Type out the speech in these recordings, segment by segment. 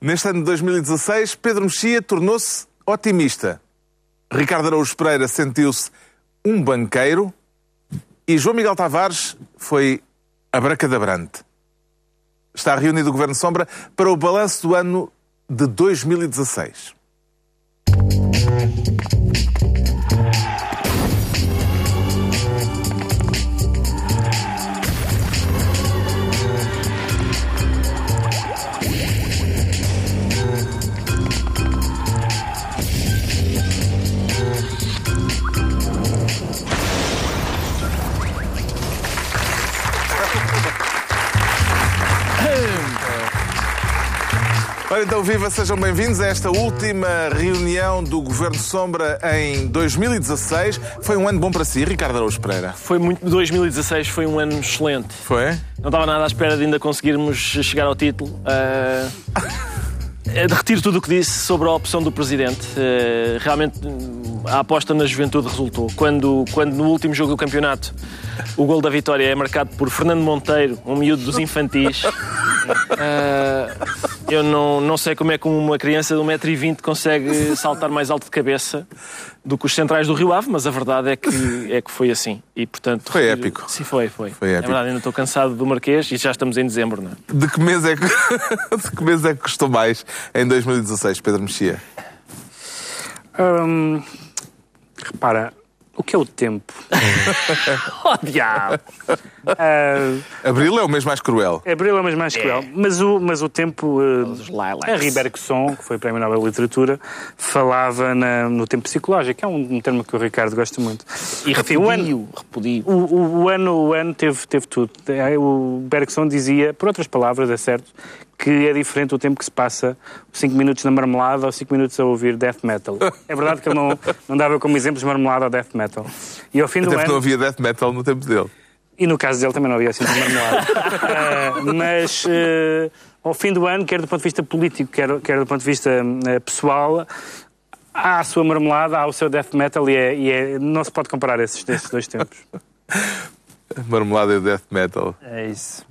Neste ano de 2016, Pedro Mexia tornou-se otimista. Ricardo Araújo Pereira sentiu-se um banqueiro e João Miguel Tavares foi abracadabrante. Está reunido o Governo Sombra para o balanço do ano de 2016. Ora então, viva, sejam bem-vindos a esta última reunião do Governo Sombra em 2016. Foi um ano bom para si, Ricardo Araújo Pereira? Foi muito, 2016 foi um ano excelente. Foi? Não estava nada à espera de ainda conseguirmos chegar ao título. Uh, retiro tudo o que disse sobre a opção do Presidente. Uh, realmente a aposta na juventude resultou. Quando, quando no último jogo do campeonato o gol da vitória é marcado por Fernando Monteiro, um miúdo dos infantis. Uh, eu não, não sei como é que uma criança de 1,20m consegue saltar mais alto de cabeça do que os centrais do Rio Ave, mas a verdade é que, é que foi assim. E, portanto, foi épico. Sim, foi, foi. foi épico. É verdade, ainda estou cansado do Marquês e já estamos em dezembro, não é? De que mês é que, de que, mês é que custou mais em 2016, Pedro Mexia? Hum, repara, o que é o tempo? oh, diabo! Uh, Abril é o mês mais cruel. Abril é o mês mais cruel. É. Mas, o, mas o tempo. Uh, a Ribergson, que foi Prémio Nobel de Literatura, falava na, no tempo psicológico, que é um, um, termo que o Ricardo gosta muito. E repudio, o ano, repudio. O, o, o, ano, o ano teve, teve tudo. O Bergson dizia, por outras palavras, é certo, que é diferente o tempo que se passa 5 minutos na marmelada ou 5 minutos a ouvir death metal. É verdade que ele não, não dava como exemplos marmelada ou death metal. E ao fim Até do ano... não havia death metal no tempo dele. E no caso dele também não havia assim marmelada. uh, mas uh, ao fim do ano, quer do ponto de vista político, quer, quer do ponto de vista uh, pessoal, há a sua marmelada, há o seu death metal e, é, e é, não se pode comparar esses, esses dois tempos. marmelada e death metal. É isso.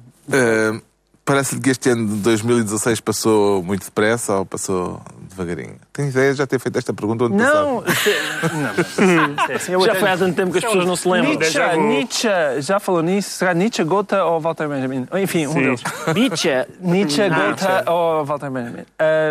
Parece-lhe que este ano de 2016 passou muito depressa ou passou devagarinho? Tem ideia de já ter feito esta pergunta onde não, se, não, já foi há tanto tempo que as pessoas não se lembram. Nietzsche, Nietzsche já falou nisso. Será Nietzsche, Gotha ou Walter Benjamin? Enfim, um Sim. deles. Nietzsche, Nietzsche Gotha ou Walter Benjamin.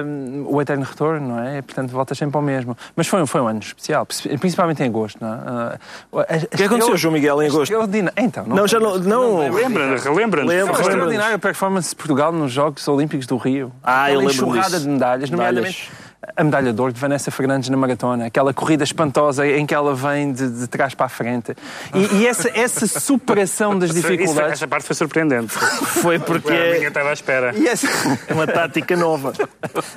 Um, o Eterno Retorno, não é? Portanto, volta sempre ao mesmo. Mas foi, foi um ano especial, principalmente em agosto, não é? Uh, o que aconteceu, João Miguel, em agosto? Então, não, não já não... não... Lembra, relembra. Lembra, extraordinária performance de Portugal nos Jogos Olímpicos do Rio. Ah, eu lembro enxurrada de medalhas, nomeadamente a medalha de ouro de Vanessa Fernandes na maratona, aquela corrida espantosa em que ela vem de, de trás para a frente. E, e essa, essa superação das dificuldades. essa parte foi surpreendente. Foi porque. Ninguém estava à espera. Essa... É uma tática nova.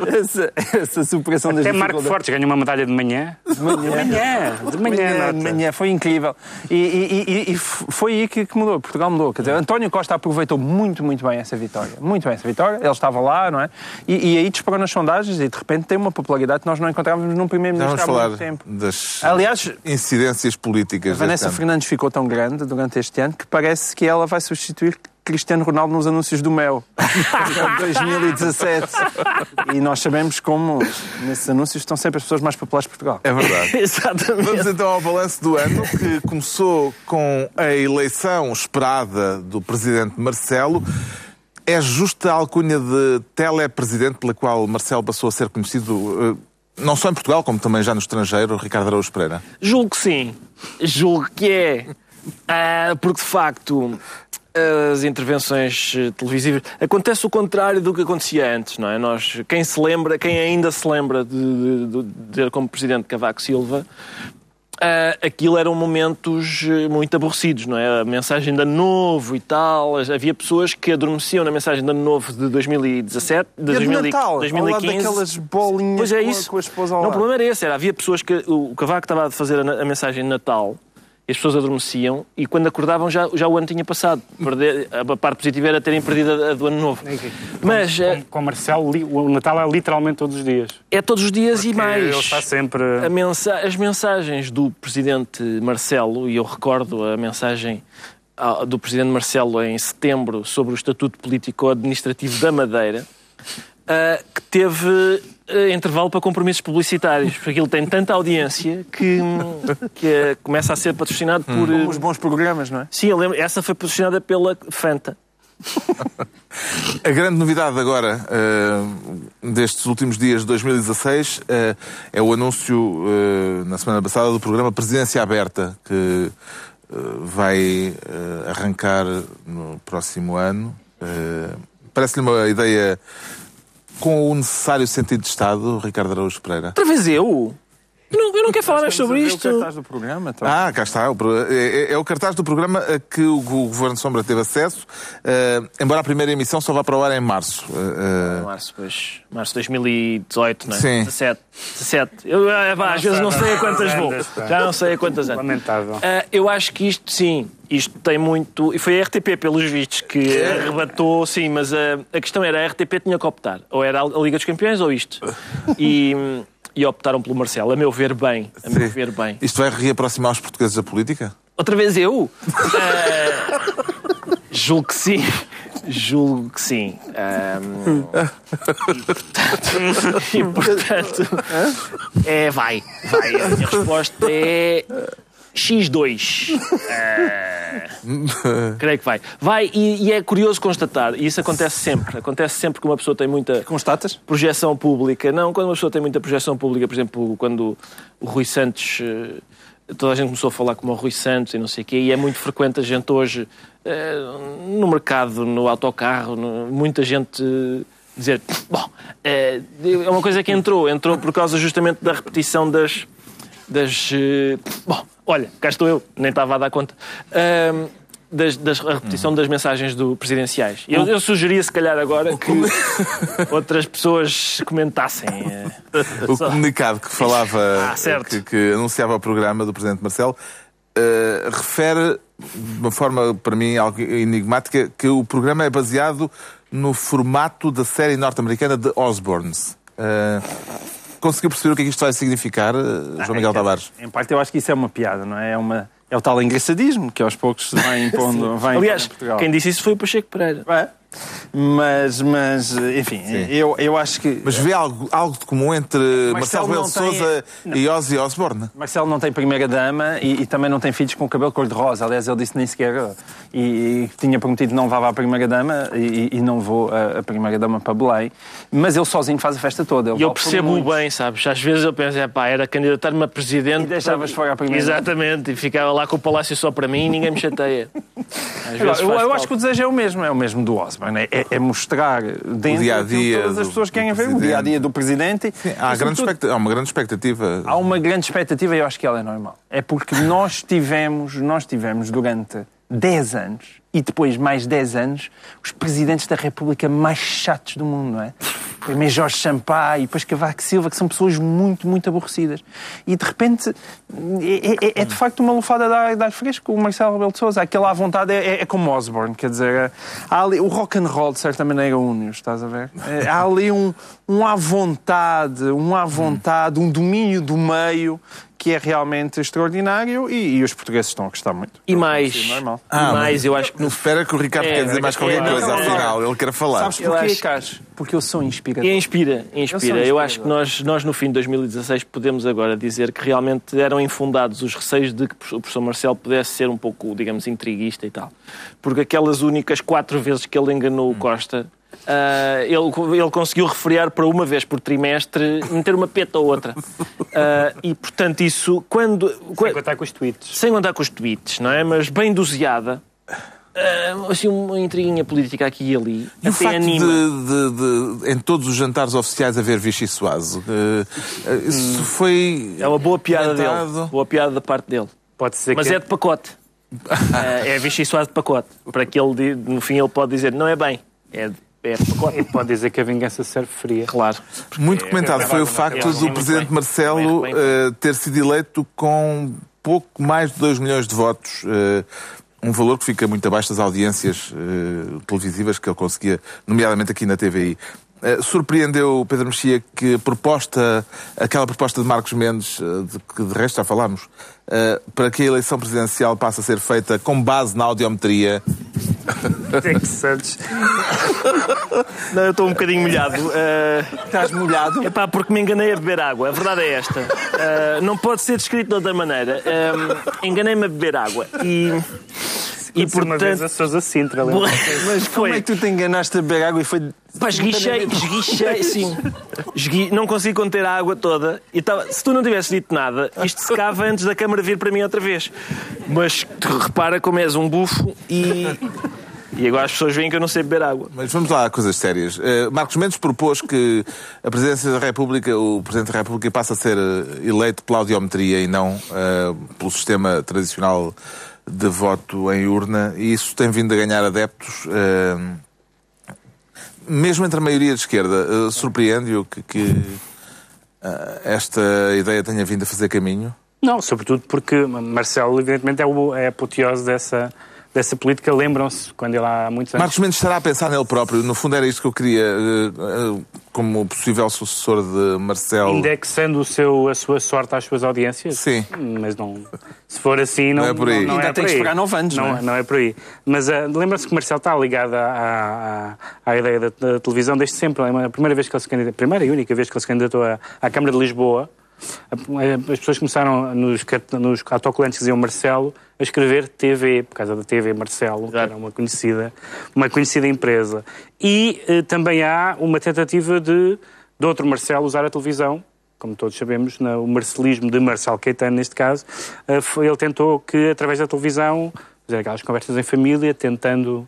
Essa, essa superação Até das dificuldades. Até Marco Fortes ganhou uma medalha de manhã. De manhã. De manhã. De manhã. De manhã. Foi incrível. E, e, e, e foi aí que, que, mudou. Portugal mudou. Quer dizer, António Costa aproveitou muito, muito bem essa vitória. Muito bem essa vitória. Ele estava lá, não é? E, e aí disparou nas sondagens e de repente tem uma popularidade que nós não encontrávamos num primeiro-ministro há falar muito tempo. das Aliás, incidências políticas. A Vanessa Fernandes ficou tão grande durante este ano que parece que ela vai substituir Cristiano Ronaldo nos anúncios do Mel. 2017. E nós sabemos como nesses anúncios estão sempre as pessoas mais populares de Portugal. É verdade. Exatamente. Vamos então ao balanço do ano, que começou com a eleição esperada do presidente Marcelo. É justa a alcunha de telepresidente pela qual Marcelo passou a ser conhecido, eh, não só em Portugal, como também já no estrangeiro, Ricardo Araújo Pereira? Julgo que sim. Julgo que é. Uh, porque, de facto, as intervenções televisivas. Acontece o contrário do que acontecia antes, não é? Nós, quem se lembra, quem ainda se lembra de, de ter como presidente Cavaco Silva, Uh, aquilo eram momentos eh, muito aborrecidos, não é? A mensagem de ano novo e tal. Havia pessoas que adormeciam na mensagem de ano novo de 2017, de, 2000, de Natal, 2015. daquelas bolinhas pois é isso. com a esposa ao Não, o problema era esse. Era, havia pessoas que... O Cavaco estava a fazer a, a mensagem de Natal as pessoas adormeciam e quando acordavam já, já o ano tinha passado. Perder, a parte positiva era terem perdido a, a do ano novo. Mas, com, com, com Marcelo, o Natal é literalmente todos os dias. É todos os dias Porque e mais. Ele está sempre... Mensa as mensagens do presidente Marcelo, e eu recordo a mensagem do presidente Marcelo em setembro sobre o Estatuto Político-Administrativo da Madeira, ah, que teve ah, intervalo para compromissos publicitários, porque aquilo tem tanta audiência que, hum, que ah, começa a ser patrocinado por. Como ah, os bons programas, não é? Sim, eu lembro, essa foi patrocinada pela Fanta. A grande novidade agora, eh, destes últimos dias de 2016, eh, é o anúncio, eh, na semana passada, do programa Presidência Aberta, que eh, vai eh, arrancar no próximo ano. Eh, Parece-lhe uma ideia com o necessário sentido de Estado, Ricardo Araújo Pereira? Outra vez eu? Eu não, eu não quero falar mais sobre isto. O cartaz do programa, então. Ah, cá está. É, é- é o cartaz do programa a que o, Governo Sombra teve acesso, eh, embora a primeira emissão só vá para o ar em março. Eh, Março, pois. Março de 2018, não é? Sim. 17. 17. Eu, ah, pá, às vezes não sei a quantas vou. Já não sei a quantas anos. Lamentável. Ah, eu acho que isto, sim, isto tem muito. E foi a RTP, pelos vistos, que arrebatou, sim, mas a, a questão era: a RTP tinha que optar. Ou era a Liga dos Campeões ou isto. E, e optaram pelo Marcelo. A meu ver, bem. A meu ver, bem. Isto vai reaproximar os portugueses da política? Outra vez eu? Ah, julgo que sim. Julgo que sim. Ahm, e, portanto, e, portanto, é, vai, vai. A minha resposta é X2. Ah, creio que vai. Vai, e, e é curioso constatar, e isso acontece sempre. Acontece sempre que uma pessoa tem muita Constatas? projeção pública. Não, quando uma pessoa tem muita projeção pública, por exemplo, quando o Rui Santos. eh, Toda a gente começou a falar como o Rui Santos e não sei o quê, e é muito frequente a gente hoje, eh, no mercado, no autocarro, muita gente eh, dizer: Bom, é uma coisa que entrou, entrou por causa justamente da repetição das. das bom, olha, cá estou eu, nem estava a dar conta. Ahm, das, das- a repetição das mensagens do presidenciais. Eu, eu sugeria, se calhar, agora que outras pessoas comentassem. eh, O só- comunicado que falava, Ah, que, que anunciava o programa do Presidente Marcelo, eh, refere, de uma forma para mim algo enigmática, que o programa é baseado no formato da série norte-americana de Osborns. Eh, conseguiu perceber o que é que isto vai significar, eh, João Miguel Tavares? Em parte, eu acho que isso é uma piada, não é? É, uma, é o tal engraçadismo que aos poucos se vai impondo, vai impondo Aliás, em Portugal. quem disse isso foi o Pacheco Pereira. É. Mas, mas, enfim, eu, eu acho que. Mas vê algo, algo de comum entre Marcelo Marcelo Rebelo de tem- e Ozzy Osbourne? Marcelo não tem primeira-dama e, e também não tem filhos com cabelo cor-de-rosa. Aliás, ele disse nem sequer. E, e tinha prometido não vá à primeira-dama e, e não vou a, a primeira-dama para Belém. Mas ele sozinho faz a festa toda. Ele E eu percebo bem, sabes? Às vezes eu penso, é pá, era candidatar-me a presidente. E deixavas fora a primeira. Exatamente, e ficava lá com o palácio só para mim e ninguém me chateia. Às Agora, vezes eu, eu acho que o desejo é o mesmo, é o mesmo do Osborne. É, é mostrar dentro dia-a-dia aquilo que todas as pessoas querem do ver, o presidente. dia-a-dia do presidente. Sim, há, grande há uma grande expectativa. Há uma grande expectativa e eu acho que ela é normal. É porque nós tivemos, nós tivemos durante 10 anos e depois mais 10 anos os presidentes da República mais chatos do mundo, não é? Primeiro Jorge Sampaio e depois Cavaco Silva, que são pessoas muito, muito aborrecidas. E de repente é, é- é de facto uma lufada de ar, fresco. O Marcelo Rebelo de Sousa, aquele à vontade é, é como Osborne, quer dizer, há ali, o rock and roll de certa maneira une-os, estás a ver? É, há ali um, um à vontade, um à vontade, um domínio do meio que é realmente extraordinário e, e os portugueses estão a gostar muito. E mais, Sim, normal. e mais eu acho que no Espera que o Ricardo É, quer dizer mais qualquer é, coisa, não, afinal, ele quer falar. Sabes Eu porquê, acho- Carlos? Porque eu sou inspirador. E inspira, Eu inspira. Eu, um acho que nós, nós, no fim de 2016, podemos agora dizer que realmente eram infundados os receios de que o professor Marcelo pudesse ser um pouco, digamos, intriguista e tal. Porque aquelas únicas quatro vezes que ele enganou o Costa, ah, ele, ele conseguiu refriar para uma vez por trimestre, meter uma peta ou outra. Ah, e, portanto, isso, quando... Sem quando- contar com os tweets. sem contar com os tweets, não é? Mas bem doseada. ah, assim, uma intriguinha política aqui e ali. E o até facto anima. de, de- de, em todos os jantares oficiais haver Vichy Suazo, isso foi. É uma boa piada comentado. dele. Boa piada da parte dele. Pode ser Mas que é de pacote. é é Vichy Soares de pacote. Para que ele, no fim, ele pode dizer, não é bem. É de, é pode dizer que a vingança serve fria. Claro. Muito comentado foi o facto Sim, do Presidente bem. Marcelo Bem, bem. eh, ter sido eleito com pouco mais de 2 milhões de votos. eh, um valor que fica muito abaixo das audiências eh, televisivas que ele conseguia, nomeadamente aqui na TVI. Eh, surpreendeu Pedro Mexia que a proposta, aquela proposta de Marcos Mendes, de que de resto já falámos, eh, para que a eleição presidencial passe a ser feita com base na audiometria, É que Santos. Não, eu estou um bocadinho molhado. Eh, Estás molhado? É pá, porque me enganei a beber água. A verdade é esta. Eh, não pode ser descrito de outra maneira. Eh, Enganei-me a beber água. E, e E uma vez portanto. a Sousa Sintra, lembra? Mas como é que tu te enganaste a beber água e foi... Pá, esguichei, esguichei, sim. Esgui, não consegui conter a água toda. E tava, se tu não tivesse dito nada, isto secava antes da câmara vir para mim outra vez. Mas repara como és um bufo e. E agora as pessoas veem que eu não sei beber água. Mas vamos lá a coisas sérias. Eh, Marcos Mendes propôs que a Presidência da República, o Presidente da República, passe a ser eh, eleito pela audiometria e não eh, pelo sistema tradicional de voto em urna. E isso tem vindo a ganhar adeptos. eh, mesmo entre a maioria de esquerda, surpreende-o que, que, esta ideia tenha vindo a fazer caminho? Não, sobretudo porque Marcelo, evidentemente, é, o, é a apoteose dessa, dessa política. Lembram-se, quando ele há muitos anos. Marcos Mendes estará a pensar nele próprio. No fundo, era isto que eu queria, eh, eh, como possível sucessor de Marcelo. Indexando o seu, a sua sorte às suas audiências? Sim. Mas não. Se for assim, não, Não é por aí. Não, Ainda é tem que esperar nove anos, Não, não é? não é por aí. Mas ah, lembra-se que Marcelo está ligado à, à, à ideia da, da televisão desde sempre. A primeira vez que ele se candidatou, a primeira e única vez que ele se candidatou à, à Câmara de Lisboa, as pessoas começaram nos, nos autocolantes que diziam Marcelo a escrever TV, por causa da TV Marcelo, que era uma conhecida, uma conhecida empresa. E eh, também há uma tentativa de, de outro Marcelo usar a televisão como todos sabemos, na- o marcelismo de Marcelo Caetano, neste caso, eh, foi- ele tentou que, através da televisão, fazer aquelas conversas em família, tentando,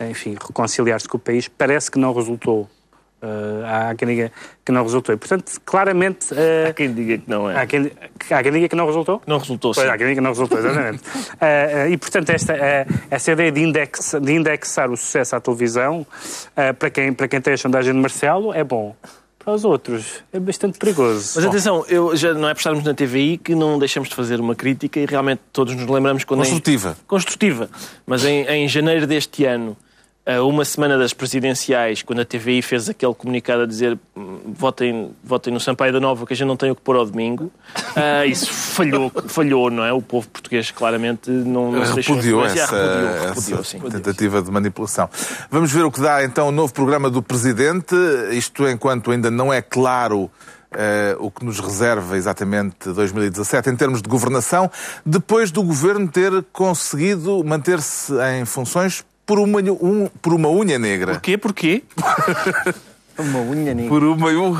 enfim, reconciliar-se com o país. Parece que não resultou. Eh, há quem diga que não resultou. E, portanto, claramente... eh, Há quem diga que não é. há, quem, há quem diga que não resultou? Não resultou, sim. Pois, há quem diga que não resultou, exatamente. Eh, e, portanto, esta, essa ideia de, index, de indexar o sucesso à televisão, para, quem, para quem tem a sondagem de Marcelo, é bom. Para os outros, é bastante perigoso. Mas atenção, eu, já não é por estarmos na TVI que não deixamos de fazer uma crítica e realmente todos nos lembramos quando. em- Construtiva. construtiva. Mas em, em janeiro deste ano, a uma semana das presidenciais, quando a TVI fez aquele comunicado a dizer hum, votem, votem no Sampaio da Nova que a gente não tem o que pôr ao domingo, ah, isso falhou, falhou, não é? O povo português claramente não, não se repudiou influenciar. essa, repudiou, repudiou, essa sim. tentativa de manipulação. Vamos ver o que dá então o novo programa do Presidente, isto enquanto ainda não é claro eh, o que nos reserva exatamente 2017 em termos de governação, depois do Governo ter conseguido manter-se em funções por uma, um- por uma unha negra. Porquê? Porquê? Uma unha negra. Por uma... um-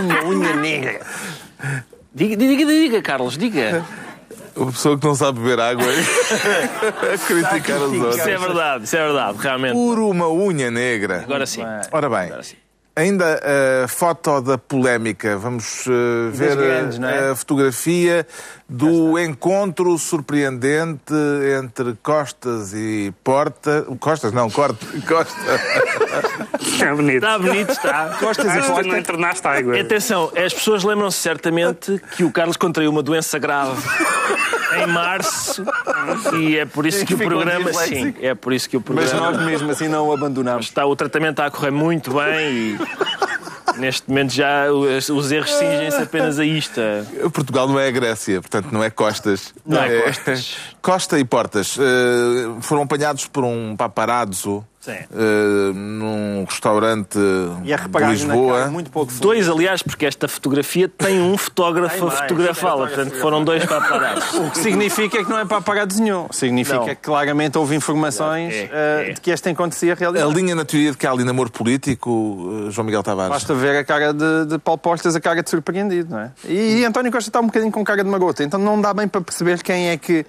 Uma unha negra. Diga, diga, diga, Carlos, diga. Uma pessoa que não sabe beber água a criticar os Isso outros. é verdade, isso é verdade, realmente. Por uma unha negra. Agora sim. Ora bem, Agora sim. ainda a foto da polémica. Vamos eh, ver grandes, a- é? a fotografia do encontro surpreendente entre Costas e Porta. Costas, não, Corte. Costa. É bonito. Está bonito, está. Costas e Porta não entornaste água. Atenção, as pessoas lembram-se certamente que o Carlos contraiu uma doença grave em março e é por isso que o ficou programa, sim, é por isso que o Mas programa nós mesmo assim não o abandonamos. está o tratamento está a correr muito bem e neste momento já os, os erros cingem-se apenas a isto. Portugal não é a Grécia, portanto não é Costas. Não é Costas. Costa e Portas eh, foram apanhados por um paparazzo Sim. eh, num restaurante E a de reparar na Lisboa. cara muito pouco. Dois, aliás, porque esta fotografia tem um fotógrafo Tem a fotografá-la, portanto foram dois paparazzi. O que significa é que não é para pagar nenhum. Significa Não. que claramente houve informações É, eh, é. de que este encontro se ia A realizar. linha na teoria de que há ali namoro político, eh, João Miguel Tavares. Basta ver a cara de, de Paulo Portas, a cara de surpreendido, não é? E, e António Costa está um bocadinho com cara de maroto, então não dá bem para perceber quem é que,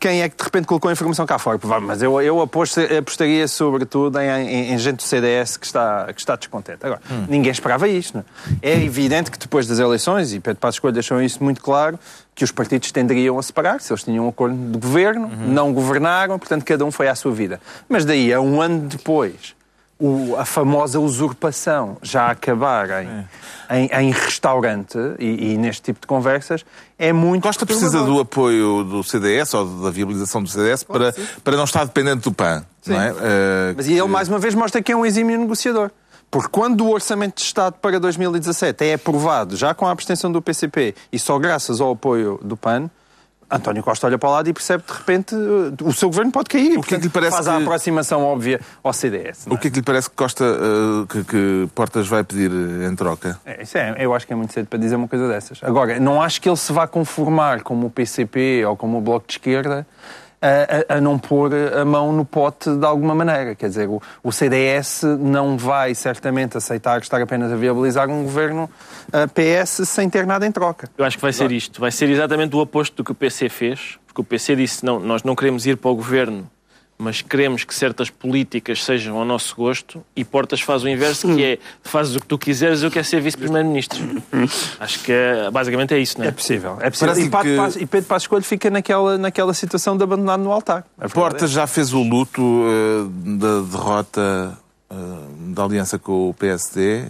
quem é que de repente colocou a informação cá fora. Mas eu, eu aposto- apostaria sobretudo em, em- em gente do CDS que está, que está descontente. Agora, ninguém esperava isto. Não é? é evidente que depois das eleições, e Pedro Passos Coelho deixou isso muito claro, que os partidos tenderiam a separar-se. Eles tinham um acordo de governo, não governaram, portanto cada um foi à sua vida. Mas daí a um ano depois o- a famosa usurpação já acabar em, em, em restaurante e, e neste tipo de conversas é muito. Costa precisa do apoio do CDS ou da viabilização do CDS para, para não estar dependente do PAN. Não é? Eh, Mas e ele mais uma vez mostra que é um exímio negociador. Porque quando o Orçamento de Estado para 2017 é aprovado, já com a abstenção do PCP e só graças ao apoio do PAN, António Costa olha para o lado e percebe de repente uh, o seu governo pode cair. O que é que lhe parece faz a que- aproximação óbvia ao CDS. não O que é que lhe parece que Costa, eh, que, que Portas vai pedir eh, em troca? É, isso é, eu acho que é muito cedo para dizer uma coisa dessas. Agora, não acho que ele se vá conformar como o PCP ou como o Bloco de Esquerda a, a- não pôr a mão no pote de alguma maneira. Quer dizer, o, o CDS não vai certamente aceitar estar apenas a viabilizar um governo PS sem ter nada em troca. Eu acho que vai ser isto. Vai ser exatamente o oposto do que o PC fez, porque o PC disse: não, nós não queremos ir para o governo, mas queremos que certas políticas sejam ao nosso gosto, e Portas faz o inverso, que é fazes o que tu quiseres, eu quero ser vice-primeiro-ministro. acho que é- basicamente é isso, não É é? possível. É possível. Parece E, Pato que- e Pedro Passos Coelho fica naquela, naquela situação de abandonado no altar. Portas já fez o luto eh, da derrota eh, da aliança com o PSD, eh,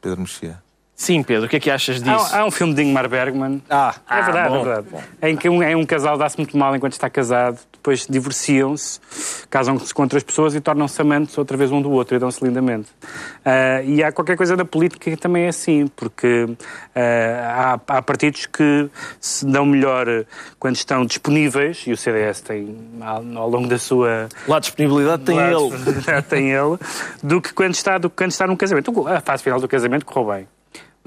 Pedro Mexia. Sim, Pedro, o que é que achas disso? Há, há um filme de Ingmar Bergman. Ah, é verdade, bom, é verdade. Em que um, é um casal dá-se muito mal enquanto está casado, depois divorciam-se, casam-se com outras pessoas e tornam-se amantes outra vez um do outro e dão-se lindamente. Ah, e há qualquer coisa na política que também é assim, porque ah, há, há partidos que se dão melhor quando estão disponíveis, e o CDS tem, ao, ao longo da sua Lá disponibilidade tem Claro, ele. tem ele, do que quando está, do que quando está num casamento. A fase final do casamento correu bem.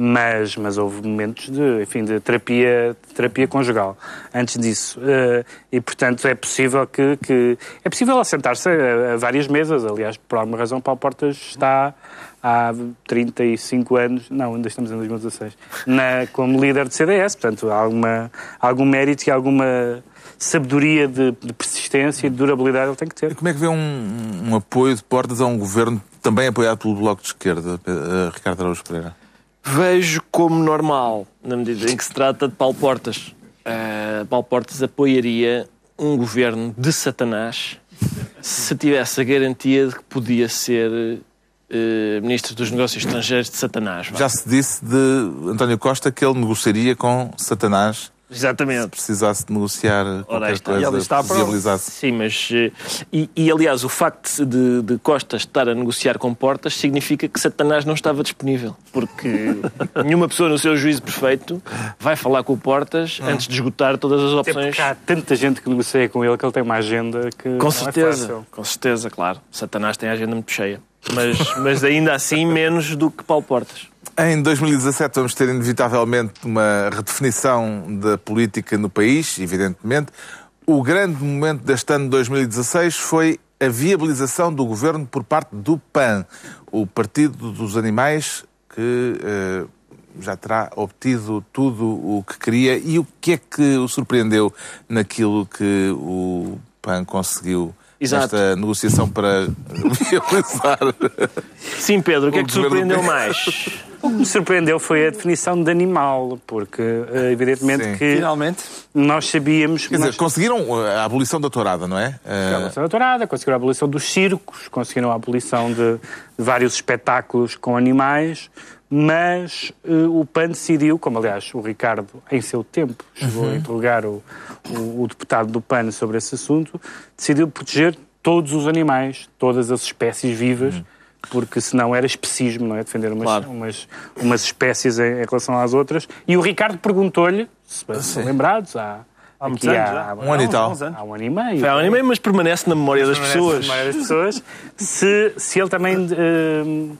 Mas, mas houve momentos de, enfim, de terapia, de terapia conjugal antes disso. Eh, e, portanto, é possível que... que é possível assentar-se a, a várias mesas. Aliás, por alguma razão, Paulo Portas está há 35 anos... Não, ainda estamos em 2016. Na, como líder de CDS. Portanto, há alguma, algum mérito e alguma sabedoria de, de persistência e de durabilidade ele tem que ter. Como é que vê um, um apoio de Portas a um governo também apoiado pelo Bloco de Esquerda, eh, Ricardo Araújo Pereira? Vejo como normal, na medida em que se trata de Paulo Portas. Uh, Paulo Portas apoiaria um governo de Satanás se tivesse a garantia de que podia ser uh, ministro dos Negócios Estrangeiros de Satanás. Já se disse de António Costa que ele negociaria com Satanás se Exatamente. precisasse de negociar qualquer está. coisa E ele está viabilizasse. Sim, mas. eh, E, e, aliás, o facto de, de Costa estar a negociar com Portas significa que Satanás não estava disponível. Porque nenhuma pessoa, no seu juízo perfeito, vai falar com o Portas antes de esgotar todas as opções. há tanta gente que negocia com ele que ele tem uma agenda que Com não certeza, é fácil. com certeza, claro. Satanás tem a agenda muito cheia. Mas, mas ainda assim menos do que Paulo Portas. Em 2017 vamos ter inevitavelmente uma redefinição da política no país, evidentemente. O grande momento deste ano de 2016 foi a viabilização do governo por parte do PAN, o Partido dos Animais, que eh, já terá obtido tudo o que queria. E o que é que o surpreendeu naquilo que o PAN conseguiu Exato. nesta negociação para viabilizar? Sim, Pedro, o que é que te surpreendeu mais? O que me surpreendeu foi a definição de animal, porque eh, evidentemente Sim. que Finalmente. nós sabíamos que Quer dizer, conseguiram uh, a abolição da tourada, não é? Conseguiram a abolição da tourada, conseguiram a abolição dos circos, conseguiram a abolição de, de vários espetáculos com animais, mas eh, o PAN decidiu, como aliás o Ricardo em seu tempo chegou a interrogar o, o, o deputado do PAN sobre esse assunto, decidiu proteger todos os animais, todas as espécies vivas, porque senão era especismo, não é? Defender umas, Claro. umas, umas espécies em, em relação às outras. E o Ricardo perguntou-lhe, se estão lembrados, há, Há muitos anos, há-. Um ano e tal. Há um ano e meio. Foi há um ano e meio, mas permanece na memória das pessoas. na memória das pessoas. Se, se ele também eh,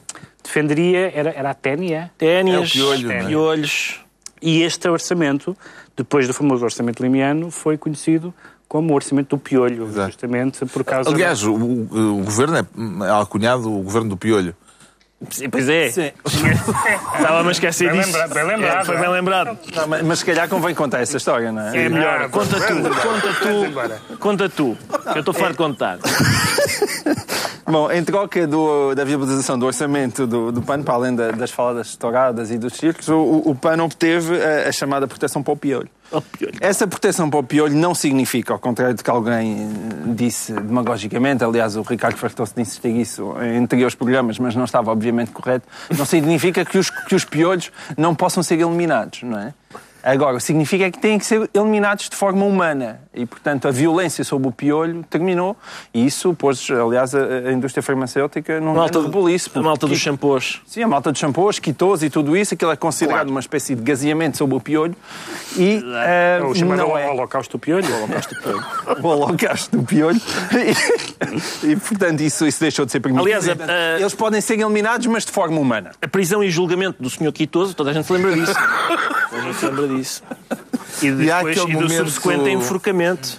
defenderia, era, era a ténia. Ténias, É piolho, é? piolhos. E este orçamento, depois do famoso orçamento limiano, foi conhecido como o orçamento do piolho, Exato. justamente por causa aliás, o, o- o governo é alcunhado o governo do piolho. Sim, pois é. Sim. Estava-me a esquecer Bem disso. lembrado, bem lembrado, É, foi é. bem lembrado. Não, mas, mas se calhar convém contar essa história, não é? É melhor. Ah, Conta tu, conta tu. Conta tu. Eu estou farto de contar. Bom, em troca do- da viabilização do orçamento do, do PAN, para além da- das faladas touradas e dos circos, o, o PAN obteve a, a chamada proteção para o piolho. Essa proteção para o piolho não significa, ao contrário do que alguém eh, disse demagogicamente, aliás, o Ricardo fartou-se de insistir isso em anteriores programas, mas não estava obviamente correto, não significa que os, que os piolhos não possam ser eliminados, não é? Agora, significa é que têm que ser eliminados de forma humana. E, portanto, a violência sobre o piolho terminou. E isso pôs, aliás, a, a indústria farmacêutica num Malta, grande rebuliço. a malta dos shampoos. Sim, a malta dos shampoos, quitos e tudo isso, aquilo é considerado uma espécie de gaseamento sobre o piolho. E eh, O chamado não é Holocausto do Piolho. o holocausto do piolho. E, e, portanto, isso, isso deixou de ser permitido. Aliás, a- a- eles podem ser eliminados, mas de forma humana. A prisão e julgamento do senhor Quitoso, toda a gente se lembra disso. a gente se lembra disso. E, E há depois, aquele e do momento- subsequente enforcamento.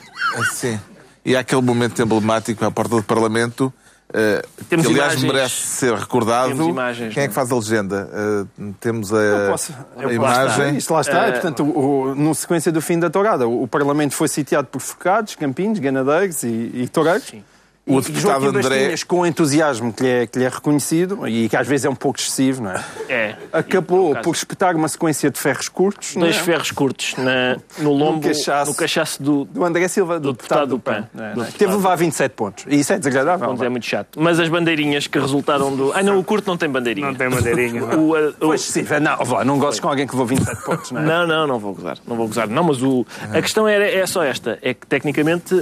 Sim. E há aquele momento emblemático à porta do Parlamento, eh, Temos que aliás imagens. merece ser recordado. Temos imagens, Quem é não que faz a legenda? Eh, temos a, posso- a eu imagem. Isto lá está. Eh, E, portanto, o, o, no sequência do fim da tourada, o, o Parlamento foi sitiado por focados, campinos, ganadeiros e, e toureiros. O E- deputado Joaquim André- Bastinhas, com o entusiasmo que lhe, é, que lhe é reconhecido, e que às vezes é um pouco excessivo, não é? É. Acabou No caso. por espetar uma sequência de ferros curtos não Dois é? ferros curtos na- no lombo, cachaço. no cachaço do. do André Silva, do, Do deputado, deputado do do PAN. PAN. não é? Do Que Teve de deputado. levar 27 pontos. E isso é desagradável. Onde é muito chato. Mas as bandeirinhas que resultaram do. Ai não, o curto não tem bandeirinha. Não tem madeirinha. O, a- o- Foi excessivo. Não, vá lá, não gostes com alguém que levou 27 pontos, não é? Não, não, não vou gozar. Não vou gozar. Não, mas o, a questão era, é só esta. É que tecnicamente.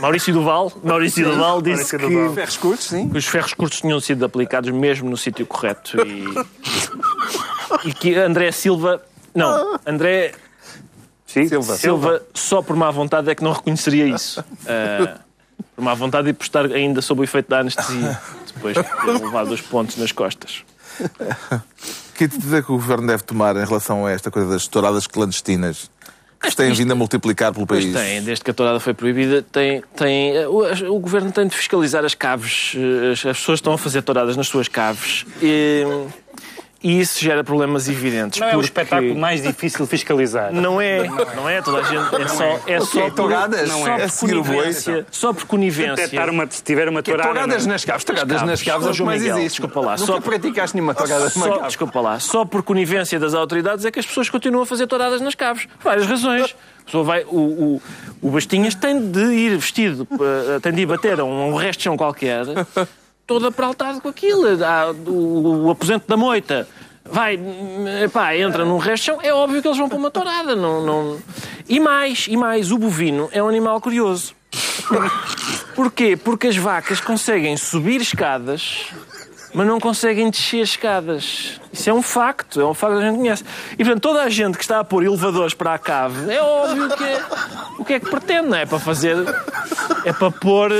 Maurício Duval, Maurício Duval disse Maurício que, Duval. Ferros curtos, sim. que os ferros curtos tinham sido aplicados mesmo no sítio correto e, e que André Silva. Não, André Sim, Silva. Silva só por má vontade é que não reconheceria isso. Ah, por má vontade e por estar ainda sob o efeito da anestesia. Depois de ter levado os pontos nas costas. Que atitude é que o governo deve tomar em relação a esta coisa das touradas clandestinas que têm vindo a multiplicar pelo Pois país? tem, desde que a tourada foi proibida, tem, tem, o, o governo tem de fiscalizar as caves. eh, As, as pessoas estão a fazer touradas nas suas caves. E, e isso gera problemas evidentes. Não é o espetáculo mais difícil de fiscalizar. Não é, não é toda a gente. É só, é só por, Touradas? só Não é. por É seguir o boi. conivência. Só por conivência. Uma, se tiver uma tourada... Touradas não- nas caves, touradas nas caves é o que mais existe. desculpa lá, Nunca só- praticaste nenhuma tourada numa Só, desculpa lá, só por conivência das autoridades é que as pessoas continuam a fazer touradas nas caves. Por várias razões. A pessoa vai, o, o, o Bastinhas tem de ir vestido, eh, tem de ir bater a um, um resto de chão qualquer, todo apraltado com aquilo. O, o aposento da moita. Vai, epá, entra num resto de chão, é óbvio que eles vão para uma tourada. Não, não... E mais, e mais, o bovino é um animal curioso. Porquê? Porque as vacas conseguem subir escadas, mas não conseguem descer escadas. Isso é um facto, é um facto que a gente conhece. E portanto, toda a gente que está a pôr elevadores para a cave, é óbvio que é, o que é que pretende, não é? É para fazer. É para pôr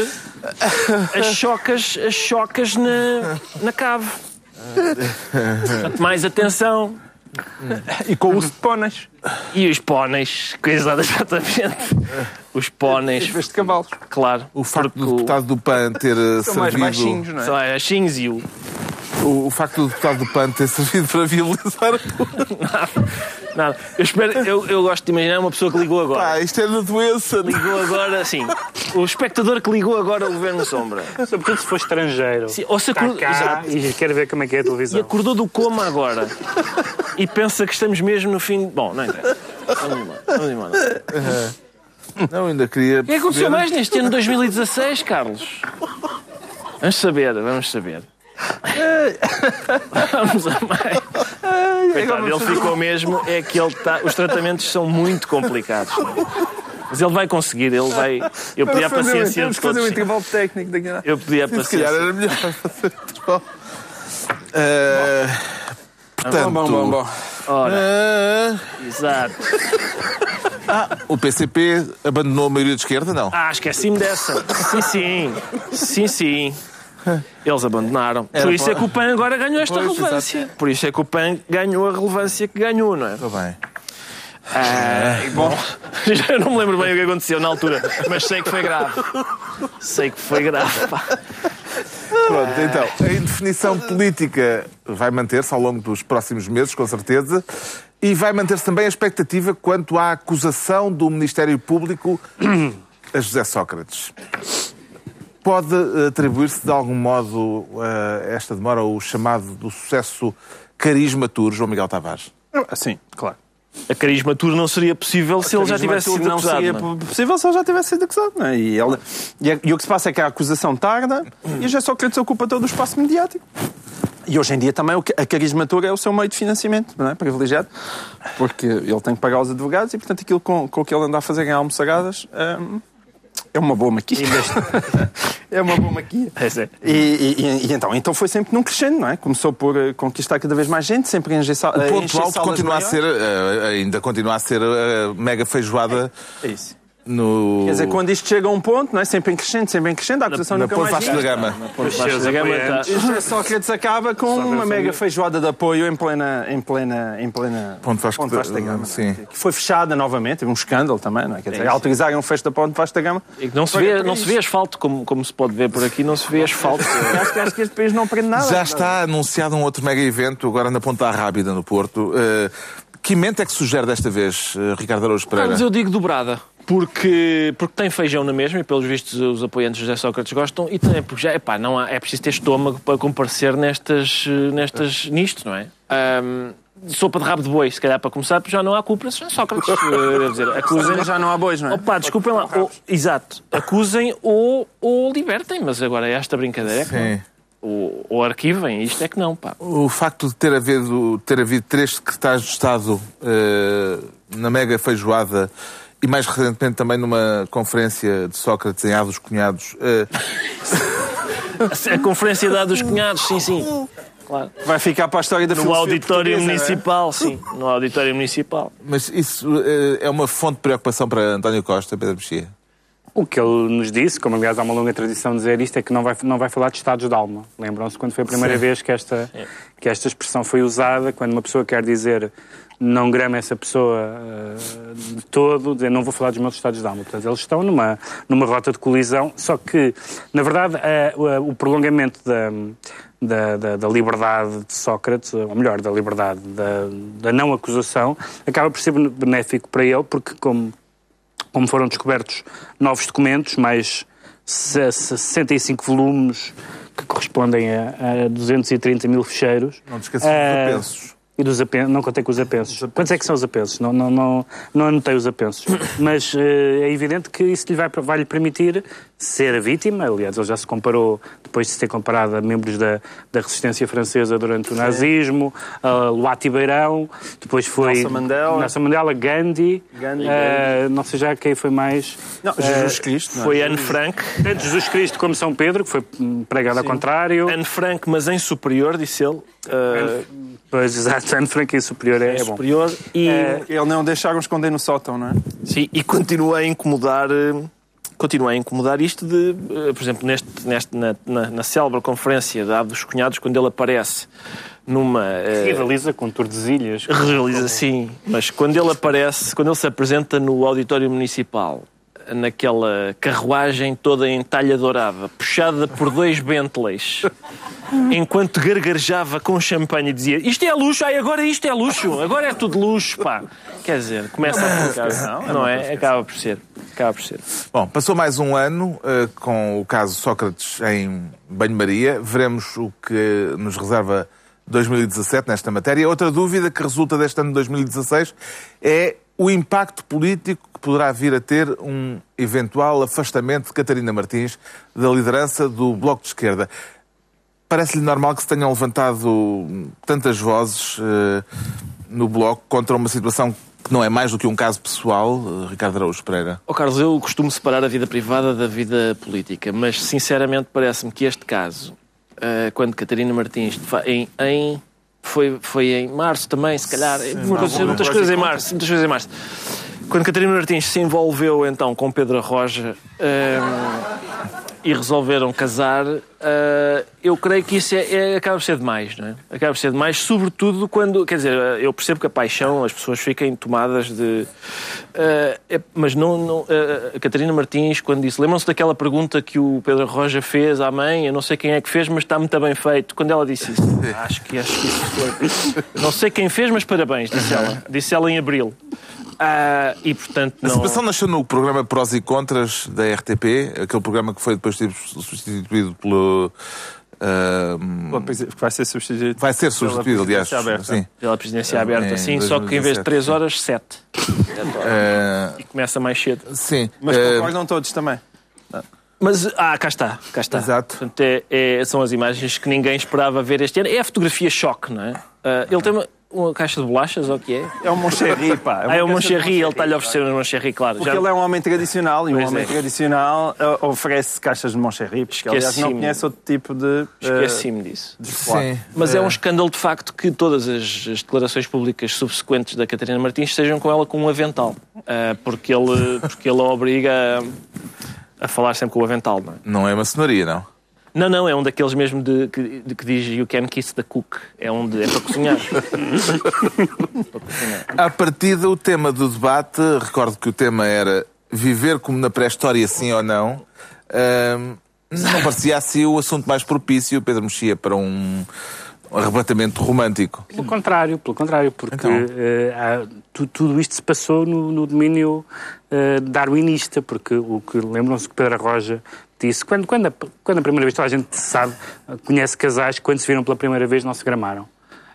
as chocas, as chocas na, na cave. Portanto, mais atenção. E com o uso de póneis. E os póneis, coisa exatamente. Os póneis, Em vez de cavalos. claro. O facto do deputado do PAN ter eh, São mais servido. baixinhos, não é? São as chins e o. O, o facto do deputado do PAN ter servido para viabilizar a coisa. Nada. Eu, espero, eu, eu gosto de imaginar uma pessoa que ligou agora. Pá, isto é da doença. Ligou agora, sim. O espectador que ligou agora o Governo Sombra. Sobretudo se for estrangeiro. Sim, ou se Está acor- cá Exato. e quer ver como é que é a E televisão. acordou do coma agora. E pensa que estamos mesmo no fim. Bom, não interessa. Vamos embora. Vamos embora. Não, ainda queria. O que é aconteceu mais neste ano de 2016, Carlos? Vamos saber, vamos saber. Vamos a mais. Coitado, ele ficou mesmo. É que ele está. Os tratamentos são muito complicados. é? Mas ele vai conseguir, ele vai. Eu pedi a um- paciência Temos de que fazer um todos. intervalo técnico daqui a... Eu pedi a Se calhar paciência. era melhor fazer intervalo. Eh, portanto, Bom, bom, bom. Ora, eh, exato. o PCP abandonou a maioria de esquerda? Não. Ah, esqueci-me dessa. Sim, sim. Sim, sim. Eles abandonaram. Era Por isso é que o PAN agora ganhou esta Pois, relevância. Por isso é que o PAN ganhou a relevância que ganhou, não é? Está bem. Ah, bom, já não me lembro bem o que aconteceu na altura, mas sei que foi grave. Sei que foi grave. pá. Pronto, então, a indefinição política vai manter-se ao longo dos próximos meses, com certeza, e vai manter-se também a expectativa quanto à acusação do Ministério Público a José Sócrates. Pode eh, atribuir-se de algum modo a esta demora o chamado do sucesso Carisma Tour, João Miguel Tavares? Sim, claro. A carisma tour não seria possível se ele já tivesse sido não acusado. seria não é? possível se ele já tivesse sido acusado. Não é? e, ele- e, e o que se passa é que a acusação tarda e já Sócrates ocupa todo o espaço mediático. E hoje em dia também o que- a carismatura é o seu meio de financiamento, não é? Privilegiado. Porque ele tem que pagar os advogados e, portanto, aquilo com, com o que ele anda a fazer em almoçagadas hum, é uma boa maquia. é uma boa maquia. É. E, e- e- então, então foi sempre num crescendo, não é? Começou por eh, conquistar cada vez mais gente, sempre a encher, sa- O a ponto alto continua a ser, eh, ainda continua a ser a mega feijoada É isso. No. Quer dizer, quando isto chega a um ponto, não é? Sempre em crescendo, sempre em crescendo, a acusação na nunca Ponte mais Vasco da. Gama. Ponto Vasco da Gama. E José Sócrates acaba com uma mega feijoada de apoio em plena, em plena, em plena Ponte Vasco da- da Gama. sim. Que foi fechada novamente, um escândalo também, não é? Quer dizer, autorizaram um fecho da Ponte Vasco da Gama. E que não se vê, não se vê asfalto, como, como se pode ver por aqui, não se vê asfalto. Acho que, acho que este país não aprende nada. Já está anunciado um outro mega evento agora na Ponta Rábida, no Porto. Eh, que mente é que sugere desta vez, eh, Ricardo Araújo Pereira? mas eu digo dobrada. Porque, porque tem feijão na mesma e, pelos vistos, os apoiantes de José Sócrates gostam. E também porque já epá, não há, é preciso ter estômago para comparecer nestas, nestas, nisto, não é? Ahm, sopa de rabo de boi, se calhar para começar, porque já não há culpa. José Sócrates, eh, devo dizer, acusem. Já não há bois, não é? Opa, desculpem lá. Ou- exato. Acusem ou, ou libertem. Mas agora esta brincadeira é. Sim. Ou, ou arquivem. Isto é que não, pá. O facto de ter havido, ter havido três secretários de Estado eh, na mega feijoada e mais recentemente também numa conferência de Sócrates em A dos Cunhados, eh, A conferência dá dos cunhados, sim, sim. Claro. Vai ficar para a história da No auditório é? municipal, sim. No auditório municipal. mas isso eh, é uma fonte de preocupação para António Costa, Pedro Mexia. O que ele nos disse, como aliás há uma longa tradição de dizer isto, é que não vai, não vai falar de estados de alma. Lembram-se quando foi a primeira Sim. vez que esta, que esta expressão foi usada, quando uma pessoa quer dizer não grama essa pessoa eh, de todo, dizer não vou falar dos meus estados de alma. Portanto, eles estão numa, numa rota de colisão, só que, na verdade, o, o prolongamento da, da, da, da liberdade de Sócrates, ou melhor, da liberdade da, da não acusação, acaba por ser benéfico para ele, porque, como como foram descobertos novos documentos, mais se- 65 volumes que correspondem a, a 230 mil ficheiros. Não te esqueças dos apensos. E dos apensos. Não contei com os apensos. Quantos é que são os apensos? Não, não, não, não anotei os apensos. Mas eh, é evidente que isso lhe vai, vai lhe permitir ser a vítima. Aliás, ele já se comparou, depois de se ter comparado a membros da, da resistência francesa durante o nazismo, a Luati Beirão, depois foi Nelson Mandela. Nelson Mandela, Gandhi, Gandhi, eh, não sei já quem foi mais. Não, Jesus Cristo, não é? Foi Anne Frank. Tanto Jesus Cristo como São Pedro, que foi pregado ao contrário. Anne Frank, mas em superior, disse ele. Uh, Pois, exato, Anne Frank em superior é, é bom. superior. E, Ele não o deixaram esconder no sótão, não é? sim, e continua a incomodar. eh, Continua a incomodar isto de, eh, por exemplo, neste, neste, na, na, na célebre conferência da Ave dos Cunhados, quando ele aparece numa. eh, Rivaliza com Tordesilhas. realiza sim, mas quando ele aparece, quando ele se apresenta no auditório municipal, naquela carruagem toda em talha dourada, puxada por dois Bentleys, enquanto gargarejava com champanhe e dizia isto é luxo, ai, agora isto é luxo, agora é tudo luxo, pá. Quer dizer, começa a ficar, não, é? Acaba por ser. Acaba por ser. Bom, passou mais um ano eh, com o caso Sócrates em banho-maria. Veremos o que nos reserva 2017 nesta matéria. Outra dúvida que resulta deste ano de 2016 é o impacto político que poderá vir a ter um eventual afastamento de Catarina Martins da liderança do Bloco de Esquerda. Parece-lhe normal que se tenham levantado tantas vozes eh, no Bloco contra uma situação que não é mais do que um caso pessoal, eh, Ricardo Araújo Pereira? Ó Carlos, eu costumo separar a vida privada da vida política, mas sinceramente parece-me que este caso, eh, quando Catarina Martins, em, em- foi, foi em março também, se calhar, muitas, muitas coisas em março, muitas coisas em março. Quando Catarina Martins se envolveu então com Pedro Roja e resolveram casar, eh, eu creio que isso é, é- acaba por ser demais, não é? Acaba por ser demais, sobretudo quando, quer dizer, eu percebo que a paixão, as pessoas fiquem tomadas de. eh, é- mas não. não eh, a Catarina Martins, quando disse, lembram-se daquela pergunta que o Pedro Roja fez à mãe, eu não sei quem é que fez, mas está muito bem feito. Quando ela disse isso, acho que, acho que isso foi. Não sei quem fez, mas parabéns, disse ela. Disse ela em abril. Ah, e portanto A não. situação nasceu no programa Prós e Contras da RTP, aquele programa que foi depois substituído pelo. ah, Vai ser substituído. vai ser substituído, aliás. aberta. Sim. Pela presidência aberta, Em sim, só que em vez de 2017, 3 sim. horas, 7. Ah, E começa mais cedo. sim. Mas Ah, concordam todos também. Mas, ah, cá está, cá está. Exato. Portanto, é- é- são as imagens que ninguém esperava ver este ano. É a fotografia choque, não é? Ah, ele tem uma, uma caixa de bolachas, ou o que é? É o Moncherry, pá. Ah, é o uma Moncherry, ele está-lhe a oferecer um Moncherry, claro. Porque Já- ele é um homem tradicional e um Pois homem é. tradicional eh, oferece caixas de Moncherry, porque aliás não conhece outro tipo de. eh, Esqueci-me disso. Sim. Mas é um escândalo de facto que todas as, as declarações públicas subsequentes da Catarina Martins estejam com ela com um avental. Ah, porque, ele, porque ele a obriga a, a falar sempre com o avental. Não, é? Não é maçonaria, não. Não, não, é um daqueles mesmo de, que, de que diz You can kiss the cook. É um de, é para cozinhar. À partida, o tema do debate, recordo que o tema era viver como na pré-história, sim ou não. Ahm, não parecia assim o assunto mais propício, Pedro Mexia, para um arrebatamento romântico. Pelo contrário, pelo contrário, porque Então? eh, há- tu- tudo isto se passou no, no domínio eh, darwinista, porque o que lembram-se que Pedro Roja disse, quando, quando, a, quando a primeira vez toda a gente sabe, conhece casais que quando se viram pela primeira vez não se gramaram.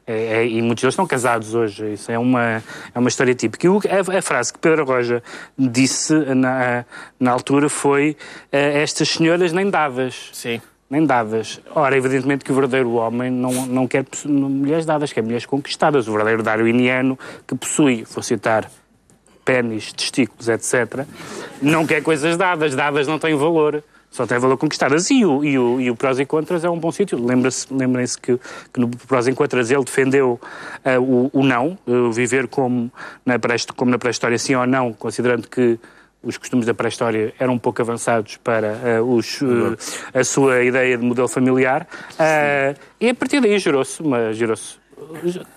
É- é- e muitos deles estão casados hoje. Isso é uma, é uma história típica. E o- a, a frase que Pedro Roja disse na, na altura foi estas senhoras nem dadas Sim. nem dadas. Ora, evidentemente que o verdadeiro homem não, não quer mulheres dadas, quer mulheres conquistadas. O verdadeiro darwiniano que possui, vou citar, pênis, testículos, etc., não quer coisas dadas. Dadas não têm valor. Só têm valor conquistadas. E o, e o, e o prós e contras é um bom sítio. Lembrem-se que, que no prós e contras ele defendeu ah, o, o não, o viver como na pré- como na pré-história, sim ou não, considerando que os costumes da pré-história eram um pouco avançados para ah, os, ah, a sua ideia de modelo familiar. Ah, e a partir daí gerou-se uma. Gerou-se,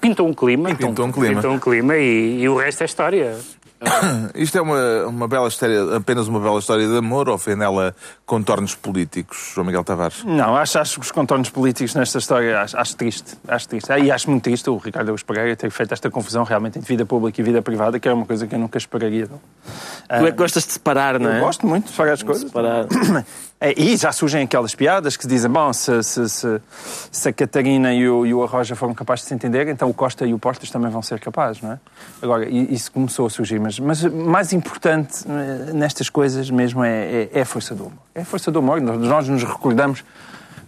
pintou um clima. Pintou um clima. Pintou um clima e, e o resto é história. Isto é uma, uma bela história, apenas uma bela história de amor ou foi nela contornos políticos, João Miguel Tavares? Não, acho, acho que os contornos políticos nesta história acho, acho triste. Acho triste. Ah, E acho muito triste o Ricardo Augusto Pereira ter feito esta confusão realmente entre vida pública e vida privada, que é uma coisa que eu nunca esperaria. dele. Tu é que gostas de separar, não é? Eu gosto muito de fazer as coisas. Separar. É, e já surgem aquelas piadas que dizem: bom, se, se, se, se a Catarina e o, e o Arroja foram capazes de se entender, então o Costa e o Portas também vão ser capazes, não é? Agora, isso começou a surgir, mas, mas mais importante eh, nestas coisas mesmo é, é, é a força do humor. É a força do humor. Nós, nós nos recordamos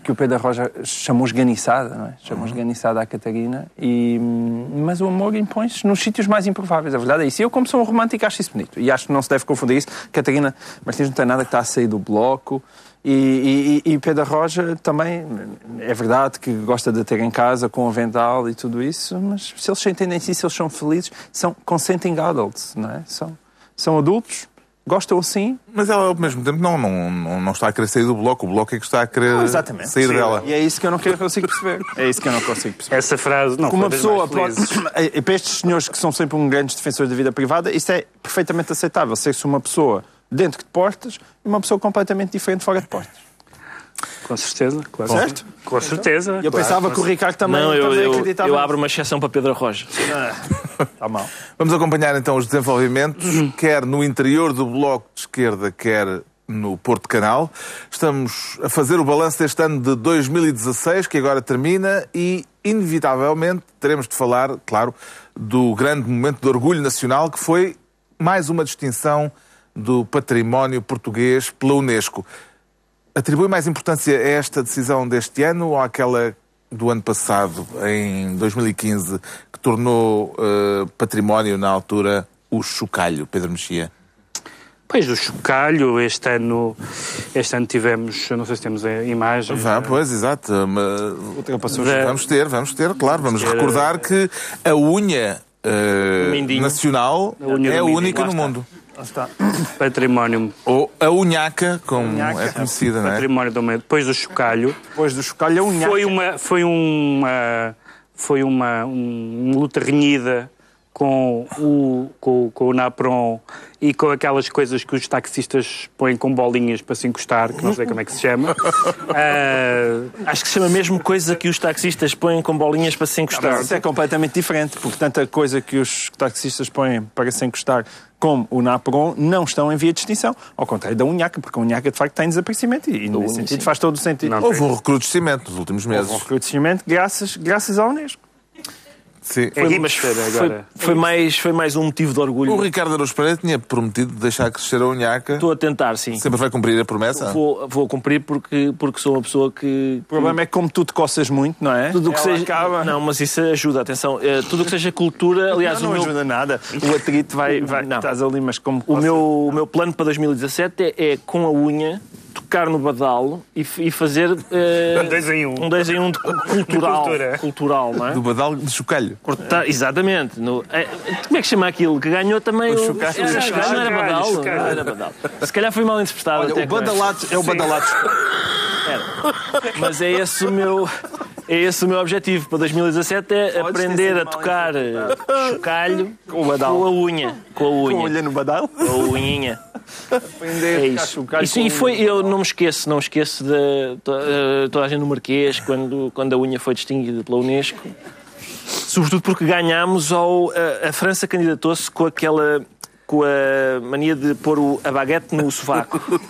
que o Pedro Arroja chamou esganiçada, não é? Chamou esganiçada à Catarina, e, mas o amor impõe-se nos sítios mais improváveis, a verdade é isso. E eu, como sou um romântico, acho isso bonito. E acho que não se deve confundir isso. Catarina Martins não tem nada que está a sair do bloco. E, e, e Pedro Roja também, é verdade que gosta de ter em casa com o avental e tudo isso, mas se eles se entendem si, se eles são felizes, são consenting adults, não é? São, são adultos, gostam assim, Mas ela, ao mesmo tempo, não, não, não, não está a querer sair do bloco. O bloco é que está a querer Exatamente. sair Sim. dela. E é isso que eu não quero- consigo perceber. É isso que eu não consigo perceber. Essa frase não uma pessoa pode. E para estes senhores que são sempre um grandes defensores da vida privada, isso é perfeitamente aceitável. Ser-se uma pessoa dentro de portas e uma pessoa completamente diferente fora de portas. Com certeza, claro. Certo? Com certeza. Eu pensava que o Ricardo também, Não, eu, também eu, acreditava. eu abro uma exceção para Pedro Roja. Está mal. Vamos acompanhar então os desenvolvimentos, quer no interior do Bloco de Esquerda, quer no Porto Canal. Estamos a fazer o balanço deste ano de 2016, que agora termina, e inevitavelmente teremos de falar, claro, do grande momento de orgulho nacional, que foi mais uma distinção do património português pela Unesco. Atribui mais importância a esta decisão deste ano ou àquela do ano passado, em 2015, que tornou eh, património na altura o chocalho, Pedro Mexia? Pois, o chocalho, este ano, este ano tivemos, não sei se temos a imagem. Vá, pois, exato. mas- Da- Vamos ter, vamos ter, claro. Vamos ter, recordar que a unha eh, Mindinho. nacional A unha é a única no está. mundo. Está. Património, Ou a unhaca, como Unhaca. é conhecida, não é? património do meio. Depois do chocalho, Depois do chocalho, a unha. foi uma, foi uma, foi uma, um- uma luta renhida com o, com, com o Napron e com aquelas coisas que os taxistas põem com bolinhas para se encostar, que não sei como é que se chama. Ah, Acho que se chama mesmo coisa que os taxistas põem com bolinhas para se encostar. Isso é completamente diferente, porque tanta coisa que os taxistas põem para se encostar, como o Napron, não estão em via de extinção. Ao contrário da unhaca, porque a unhaca de facto tem desaparecimento e, nesse sentido faz todo o sentido. Não. Houve um recrudescimento nos últimos Houve meses. um recrudescimento graças, graças à Unesco. Sim. É Foi, mas hipster foi, agora. foi mais, foi mais um motivo de orgulho. O Ricardo Araújo Pereira tinha prometido deixar crescer a unhaca. Estou a tentar, sim. Sempre vai cumprir a promessa? Vou, vou cumprir porque, porque sou uma pessoa que. O problema é que como tu te coças muito, não é? Tudo que Ela seja. acaba... Não, mas isso ajuda, atenção. Eh, Tudo o que seja cultura, aliás, não, o meu, ajuda nada. O atrito vai... vai Não. Estás ali, mas como... o, meu, o meu plano para 2017 é, é, com a unha, tocar no badalo e, e fazer. eh, Um dois em um. Um dois em um de cu- cultural. cultura. cultural, não é? Do badal de chocalho. Cortar- exatamente. No, é, como é que chama aquilo? Que ganhou também o. chocalho. Não era badalo? Não era badalo. Se calhar foi mal interpretado. Olha, até o esta. badalato é o badalato. Mas é esse o meu. É esse o meu objetivo para 2017 é Podes aprender a tocar eh, chocalho Com com a unha. Com a unha. Com olha no badal. Com a unhinha. É isso. Isso, e foi, eu não me esqueço, não me esqueço de to- eh, toda a gente no Marquês, quando, quando a unha foi distinguida pela Unesco. Sobretudo porque ganhámos ao. A, a França candidatou-se com aquela. com a mania de pôr o, a baguete no sovaco.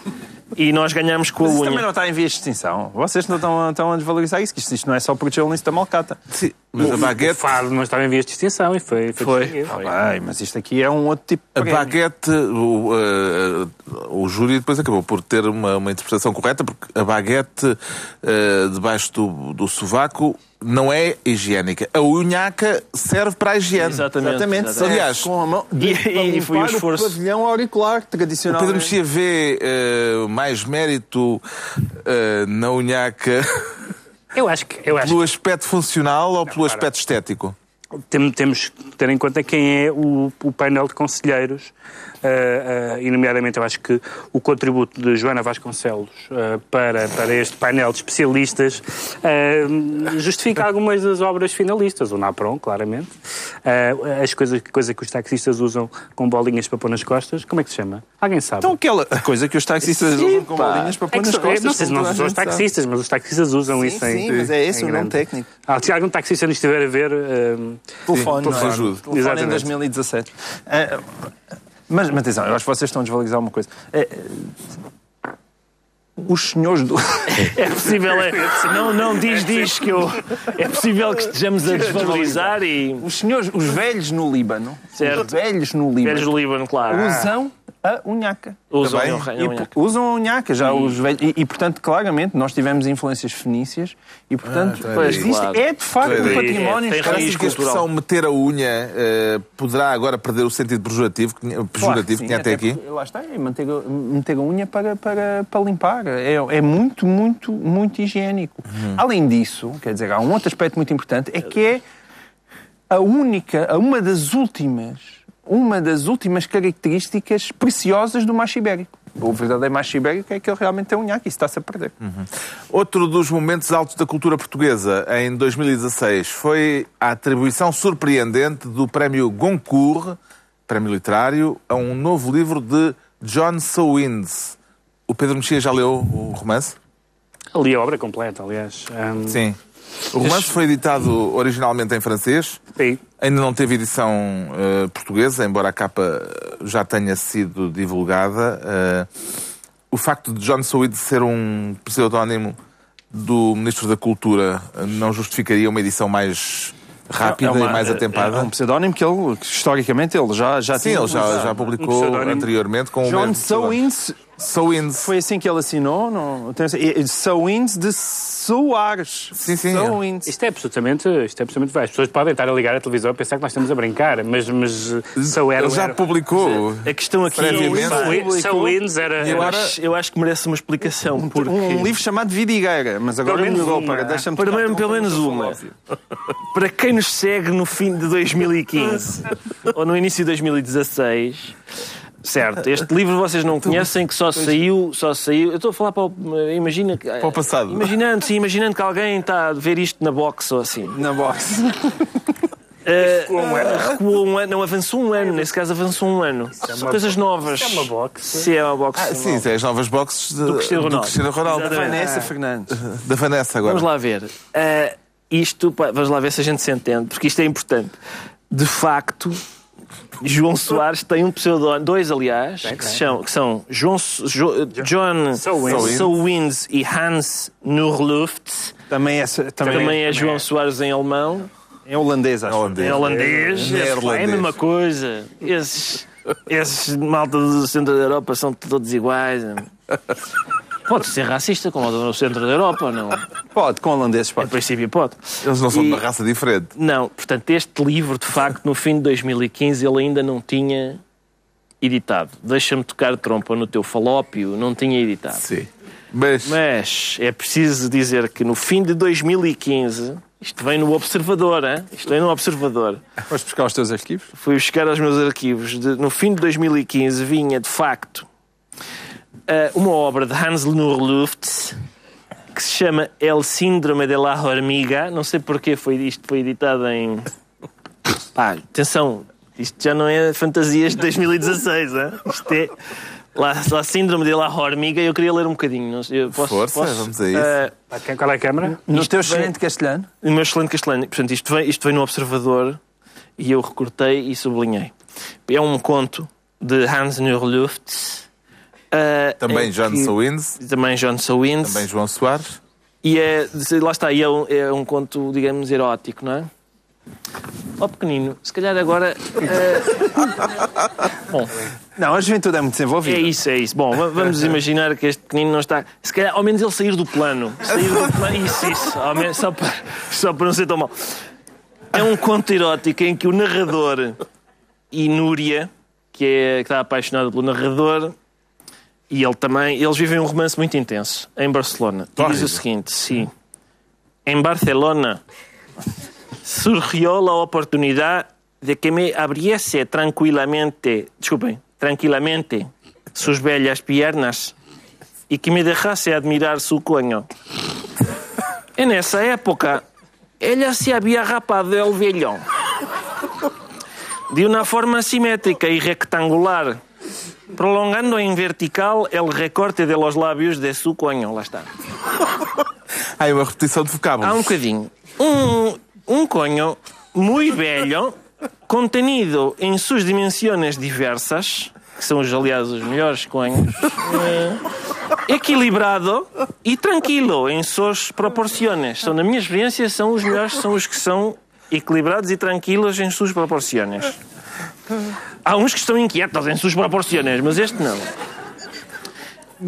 E nós ganhámos com a Mas isso unha. também não está em vias de extinção. Vocês não estão, estão a desvalorizar isso, que isto, isto não é só porque o da malcata. Sim, mas a O baguete, fado não estava em vias de extinção e foi. Foi. distinguido. Bem, mas isto aqui é um outro tipo de a baguete, o, eh, o júri depois acabou por ter uma, uma interpretação correta, porque a baguete eh, debaixo do, do sovaco não é higiênica. A unhaca serve para a higiene. Exatamente. Exatamente. exatamente. Aliás, com a mão E- para e foi o esforço. pavilhão auricular O tradicional. Pedro Mexia vê eh, mais mérito eh, na unhaca Eu acho que. Eu acho pelo aspecto funcional ou pelo aspecto estético? Tem- temos que ter em conta quem é o, o painel de conselheiros, eh, eh, e nomeadamente eu acho que o contributo de Joana Vasconcelos eh, para, para este painel de especialistas justifica algumas das obras finalistas, o NAPROM, claramente, as coisas coisa que os taxistas usam com bolinhas para pôr nas costas, como é que se chama? Alguém sabe? Então aquela coisa que os taxistas usam com pá. bolinhas para É pôr que nas são- costas. não sei se não são os gente sabe. taxistas, mas os taxistas usam Sim, isso em sim, mas é esse o nome grande. técnico. Ah, se algum taxista nos estiver a ver, eh, Telefone, Sim, não é? ajude. Telefone em Exatamente. 2017. Ah, mas, mas atenção, eu acho que vocês estão a desvalorizar uma coisa. É, os senhores do. É possível, é, não, não diz, diz que eu. É possível que estejamos a desvalorizar e. Os senhores, os velhos no Líbano, Certo. os velhos no Líbano, Velhos do Líbano, claro. usam a unhaca. Usam Também? a unha- a E, usam a unhaca já os velhos. E, e, portanto, claramente, nós tivemos influências fenícias e, portanto, então é isto claro. é de facto um património É, que a expressão cultural. meter a unha eh, poderá agora perder o sentido pejorativo que tinha, Claro pejorativo que que sim, tinha até aqui? Lá está, é manter, meter a unha para, para, para limpar. É, é muito, muito, muito higiênico. Uhum. Além disso, quer dizer, há um outro aspecto muito importante, é que é a única, a uma das últimas, uma das últimas características preciosas do macho ibérico. O verdadeiro macho ibérico é que ele realmente tem unha, e isso está-se a perder. Outro dos momentos altos da cultura portuguesa em 2016 foi a atribuição surpreendente do prémio Goncourt, prémio literário, a um novo livro de John Sowins. O Pedro Mexia já leu o romance? ali a obra completa, aliás. Um, Sim. O romance foi editado originalmente em francês, sim. ainda não teve edição eh, portuguesa, embora a capa já tenha sido divulgada. Eh, o facto de John Sowins ser um pseudónimo do Ministro da Cultura não justificaria uma edição mais rápida É uma- e mais atempada? É um pseudónimo que ele, historicamente, ele já, já Sim, tinha ele já, já Um publicou pseudónimo. anteriormente com o John mesmo pseudónimo. Sowins Sowins. Foi assim que ele assinou? Não, Sowins de Soares. Sim, sim. Sowins. Isto é absolutamente, isto é absolutamente vai. As pessoas podem estar a ligar a televisão e pensar que nós estamos a brincar, mas, mas era. Ele já era- publicou. A questão aqui Previamente. pá, Só- Só Wins era. eu, era- acho, eu acho que merece uma explicação. Porque, Um livro chamado Vidigueira, mas agora Pelo melhorou uma. para deixa-me Pelo menos- pelo uma. para quem nos segue no fim de 2015 ou no início de 2016, certo, este livro vocês não conhecem, que só saiu, só saiu. Eu estou a falar para o. Imagina. Para o passado. Imaginando, sim, imaginando que alguém está a ver isto na box ou assim. Na box. Uh, recuou um ano, não avançou um ano, nesse caso avançou um ano. São coisas novas. é uma box. Se é uma box. Ah, sim, é as novas boxes de- do Cristiano Ronaldo. Cristiano Ronaldo. Exatamente. Vanessa Fernandes. Da Vanessa agora. Vamos lá ver. Uh, isto, pá, vamos lá ver se a gente se entende, porque isto é importante. De facto, João Soares tem um pseudónimo, dois aliás, que, se chamam, que são João, So- Jo- John Sowins. E Hans Nurluft. Também, essa, também, Também é João Soares em alemão. É holandês, acho. É holandês. É holandês, é, Neerlandês. é a mesma coisa. Esses, esses malta do centro da Europa são todos iguais. Pode ser racista, como o do centro da Europa, não? Pode, com holandeses Em pode. princípio pode. Eles não são de E- uma raça diferente. Não, portanto, este livro, de facto, no fim de 2015, ele ainda não tinha editado. Deixa-me tocar trompa no teu falópio, não tinha editado. Sim. Mas, Mas é preciso dizer que no fim de 2015, isto vem no Observador, hein? isto vem no Observador. Vais buscar os teus arquivos? Fui buscar aos meus arquivos. De- no fim de 2015 vinha, de facto, uma obra de Hans Lenur Luft que se chama El Síndrome de la Hormiga. Não sei porque foi, isto foi editado em... Pá, atenção, isto já não é fantasias de 2016, hein? isto é... La, la Síndrome de la Hormiga, eu queria ler um bocadinho. eu posso, Força, posso? vamos a isso. Eh, Qual é a câmara? No Isto teu vem- excelente castelhano? o meu excelente castelhano. Portanto, isto vem, isto vem no Observador e eu recortei e sublinhei. É um conto de Hans Neurluft. Uh, também em John que- Sowins, Também John Sowins. também João Soares. E é, lá está, e é um, é um conto, digamos, erótico, não é? Ó pequenino, se calhar agora. uh, Bom, Não, a juventude é muito é desenvolvida. isso, é isso. Bom, va- vamos imaginar que este pequenino não está. Se calhar, ao menos ele sair do plano. Sair do plano. Isso, isso. Ao menos, só, para, só para não ser tão mal. É um conto erótico em que o narrador e Núria, que, é, que está apaixonada pelo narrador, e ele também, eles vivem um romance muito intenso em Barcelona. E diz o seguinte: sim. Em Barcelona surgió la oportunidad de que me abriese tranquilamente, disculpen, tranquilamente sus bellas piernas y que me dejase admirar su coño. En esa época, ella se había rapado el vellón de una forma simétrica y rectangular, prolongando en vertical el recorte de los labios de su coño. Lá está. É uma repetição de vocábulos. Há um bocadinho. Um, um coño muy bello, contenido en sus dimensiones diversas, que são, aliás, os melhores coños, eh, equilibrado e tranquilo em suas proporções. São, na minha experiência, são os melhores, são os que são equilibrados e tranquilos em suas proporções. Há uns que estão inquietos em suas proporções, mas este não.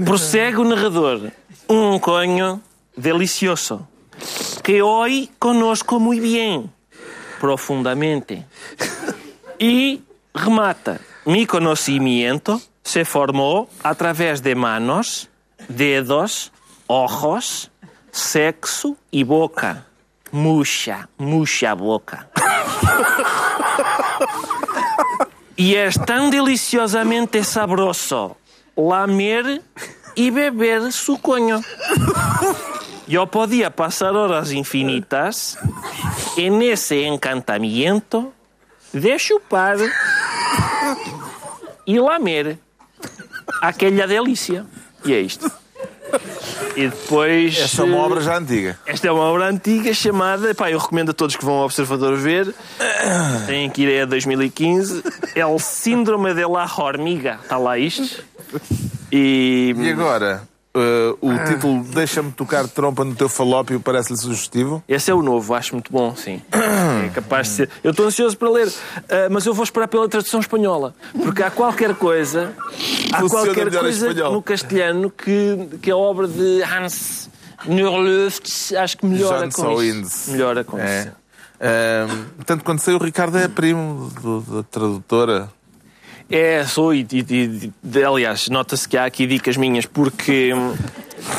Prossegue o narrador. Um coño delicioso que hoy conozco muy bien, profundamente. Y remata. Mi conocimiento se formó a través de manos, dedos, ojos, sexo y boca. Mucha, mucha boca. Y es tan deliciosamente sabroso lamer y beber su coño. Yo podía pasar horas infinitas en ese encantamiento de chupar e lamer aquela delícia. E é isto. E depois. Essa é uma obra já antiga. Esta é uma obra antiga chamada. Pá, eu recomendo a todos que vão ao Observador ver. Têm que ir a 2015. É o Síndrome de la Hormiga. Está lá isto. E. E agora, eh, o título Deixa-me tocar trompa no teu falópio parece-lhe sugestivo? Esse é o novo, acho muito bom, sim. É capaz de ser. Eu estou ansioso para ler, ah, mas eu vou esperar pela tradução espanhola. Porque há qualquer coisa. Há Funciona qualquer coisa no castelhano que, que a obra de Hans Neurluft acho que melhora John com Sowins. isso. Melhora com É. isso. Tanto quando saiu o Ricardo é primo do- da tradutora. É, sou e, e- e- aliás, nota-se que há aqui dicas minhas, porque,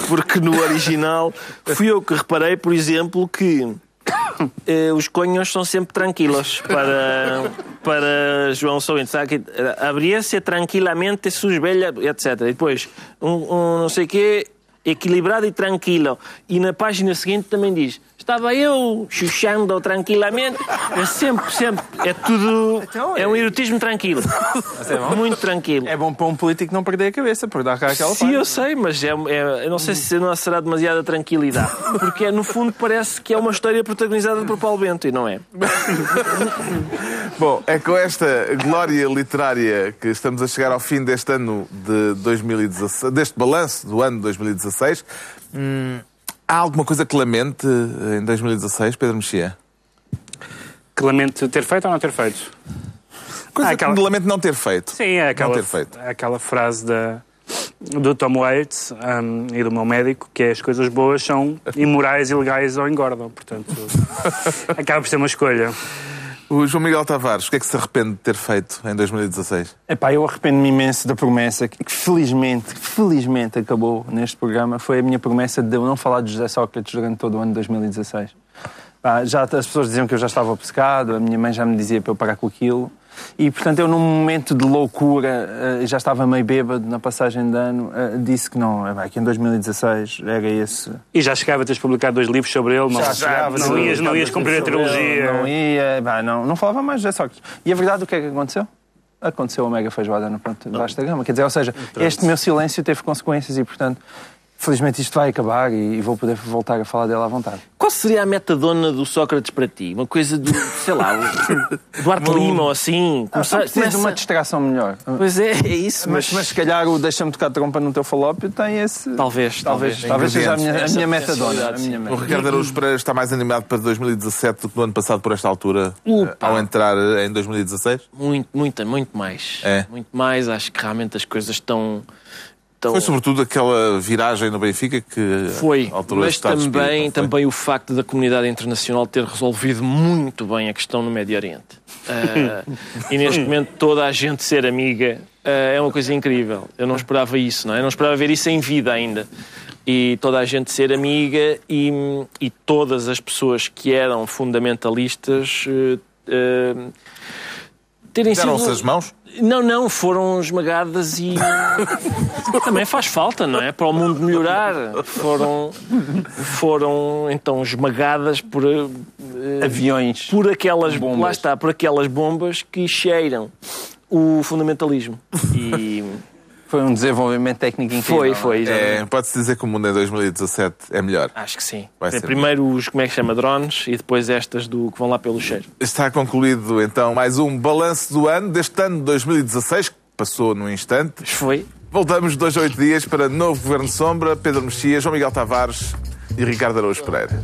porque no original fui eu que reparei, por exemplo, que os conhos são sempre tranquilos para, para João que, eh, Abria-se tranquilamente sus bellas, etc. E depois, um, um não sei o quê, equilibrado e tranquilo. E na página seguinte também diz: Estava eu chuchando tranquilamente. É sempre, sempre. É tudo. Então, É um erotismo tranquilo. Muito tranquilo. É bom para um político não perder a cabeça, porque dá cá aquela Sim, página. eu sei, mas é, é- eu não sei se não será demasiada tranquilidade. Porque, é, no fundo, parece que é uma história protagonizada por Paulo Bento, e não é. Bom, é com esta glória literária que estamos a chegar ao fim deste ano de 2016, deste balanço do ano de 2016. Hum, há alguma coisa que lamente em 2016, Pedro Mexia? Que lamento ter feito ou não ter feito? Coisa Ah, aquela- que lamento não ter feito. Sim, é aquela, Não ter feito. aquela frase da, do Tom Waits um, e do meu médico, que é as coisas boas são imorais, ilegais ou engordam. Portanto, acaba por ser uma escolha. O João Miguel Tavares, o que é que se arrepende de ter feito em 2016? Epá, eu arrependo-me imenso da promessa que, felizmente, felizmente acabou neste programa. Foi a minha promessa de eu não falar de José Sócrates durante todo o ano de 2016. Pá, já, as pessoas diziam que eu já estava obcecado, a minha mãe já me dizia para eu parar com aquilo. E, portanto, eu num momento de loucura, eh, já estava meio bêbado na passagem de ano, eh, disse que não, vai, que em 2016 era esse... E já chegava a teres publicado dois livros sobre ele, não, Já chegava, não, sim, ias, não ias cumprir a trilogia. Não ia, pá, não, não falava mais de José Sócrates. E a verdade, o que é que aconteceu? Aconteceu a mega feijoada no ponto de vasta gama. Quer dizer, ou seja, este meu silêncio teve consequências e, portanto, felizmente isto vai acabar e, vou poder voltar a falar dele à vontade. Qual seria a metadona do Sócrates para ti? Uma coisa do, sei lá, o Duarte Lima ou assim? Ah, Começar- preciso de uma começa- distração melhor. Pois é, é isso, Mas, mas, mas se calhar o deixa-me tocar trompa no teu falópio tem esse... talvez, Talvez, talvez. seja a minha, a minha metadona. A minha. O. Ricardo Araújo Pereira está mais animado para 2017 do que no ano passado por esta altura, eh, ao entrar em 2016? Muito, muito, muito mais. É? Muito mais. Acho que realmente as coisas estão. Estão... Foi sobretudo aquela viragem no Benfica que Foi, alterou mas espírito, também, também o facto da comunidade internacional ter resolvido muito bem a questão no Médio Oriente. Ah, e neste momento toda a gente ser amiga ah, é uma coisa incrível. Eu não esperava isso, não é? Eu não esperava ver isso em vida ainda. E toda a gente ser amiga e, e todas as pessoas que eram fundamentalistas eh, terem sido... Deram-se as mãos? Não, não, foram esmagadas e também faz falta, não é? Para o mundo melhorar. Foram, foram então esmagadas por, eh, Aviões. por aquelas Bombas. lá está, por aquelas bombas que cheiram o fundamentalismo. E Foi um desenvolvimento técnico incrível. foi, foi. É. Pode-se dizer que o mundo em 2017 é melhor. Acho que sim. Vai É ser primeiro os, como é que se chama, drones e depois estas do que vão lá pelo cheiro. Está concluído então mais um balanço do ano, deste ano de 2016, que passou num instante. Foi. Voltamos dois a oito dias para novo Governo Sombra, Pedro Mexia, João Miguel Tavares e Ricardo Araújo Pereira.